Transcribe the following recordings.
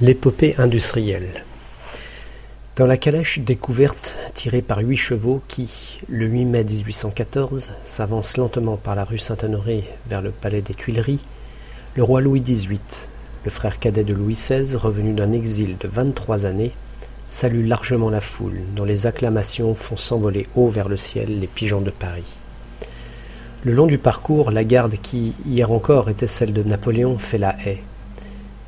L'épopée industrielle. Dans la calèche découverte tirée par huit chevaux qui, le 8 mai 1814, s'avance lentement par la rue Saint-Honoré vers le palais des Tuileries, le roi Louis XVIII, le frère cadet de Louis XVI, revenu d'un exil de vingt-trois années, salue largement la foule, dont les acclamations font s'envoler haut vers le ciel les pigeons de Paris. Le long du parcours, la garde qui, hier encore, était celle de Napoléon, fait la haie.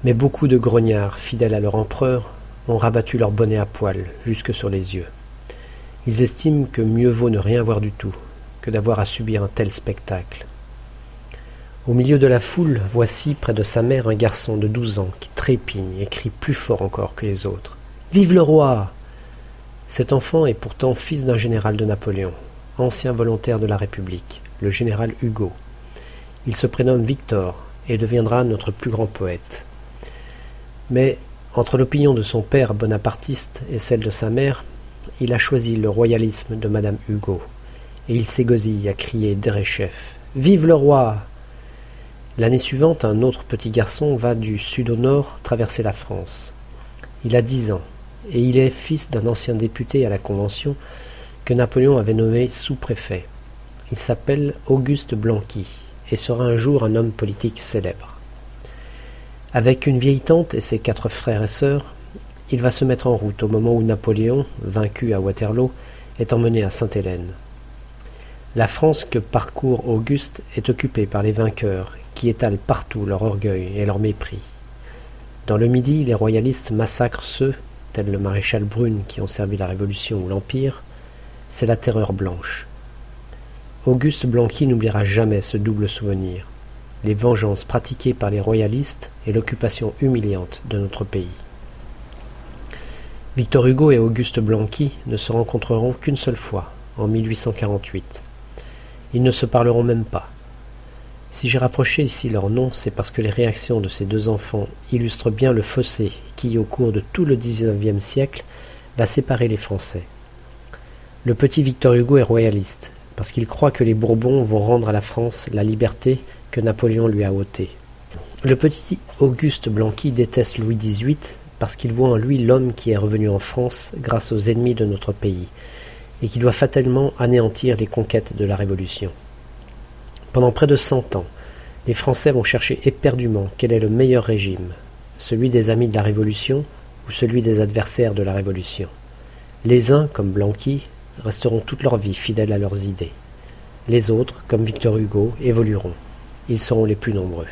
Mais beaucoup de grognards, fidèles à leur empereur, ont rabattu leur bonnet à poil jusque sur les yeux. Ils estiment que mieux vaut ne rien voir du tout que d'avoir à subir un tel spectacle. Au milieu de la foule, voici près de sa mère un garçon de douze ans qui trépigne et crie plus fort encore que les autres. Vive le roi Cet enfant est pourtant fils d'un général de Napoléon, ancien volontaire de la République, le général Hugo. Il se prénomme Victor et deviendra notre plus grand poète. Mais entre l'opinion de son père bonapartiste et celle de sa mère, il a choisi le royalisme de Madame Hugo, et il s'égosille à crier derechef Vive le roi L'année suivante, un autre petit garçon va du sud au nord traverser la France. Il a dix ans, et il est fils d'un ancien député à la Convention que Napoléon avait nommé sous-préfet. Il s'appelle Auguste Blanqui, et sera un jour un homme politique célèbre. Avec une vieille tante et ses quatre frères et sœurs, il va se mettre en route au moment où Napoléon, vaincu à Waterloo, est emmené à Sainte-Hélène. La France que parcourt Auguste est occupée par les vainqueurs, qui étalent partout leur orgueil et leur mépris. Dans le Midi, les royalistes massacrent ceux, tels le maréchal Brune qui ont servi la Révolution ou l'Empire, c'est la terreur blanche. Auguste Blanqui n'oubliera jamais ce double souvenir les vengeances pratiquées par les royalistes et l'occupation humiliante de notre pays. Victor Hugo et Auguste Blanqui ne se rencontreront qu'une seule fois, en 1848. Ils ne se parleront même pas. Si j'ai rapproché ici leurs noms, c'est parce que les réactions de ces deux enfants illustrent bien le fossé qui, au cours de tout le XIXe siècle, va séparer les Français. Le petit Victor Hugo est royaliste, parce qu'il croit que les Bourbons vont rendre à la France la liberté que Napoléon lui a ôté. Le petit Auguste Blanqui déteste Louis XVIII parce qu'il voit en lui l'homme qui est revenu en France grâce aux ennemis de notre pays et qui doit fatalement anéantir les conquêtes de la Révolution. Pendant près de cent ans, les Français vont chercher éperdument quel est le meilleur régime, celui des amis de la Révolution ou celui des adversaires de la Révolution. Les uns, comme Blanqui, resteront toute leur vie fidèles à leurs idées. Les autres, comme Victor Hugo, évolueront ils seront les plus nombreux.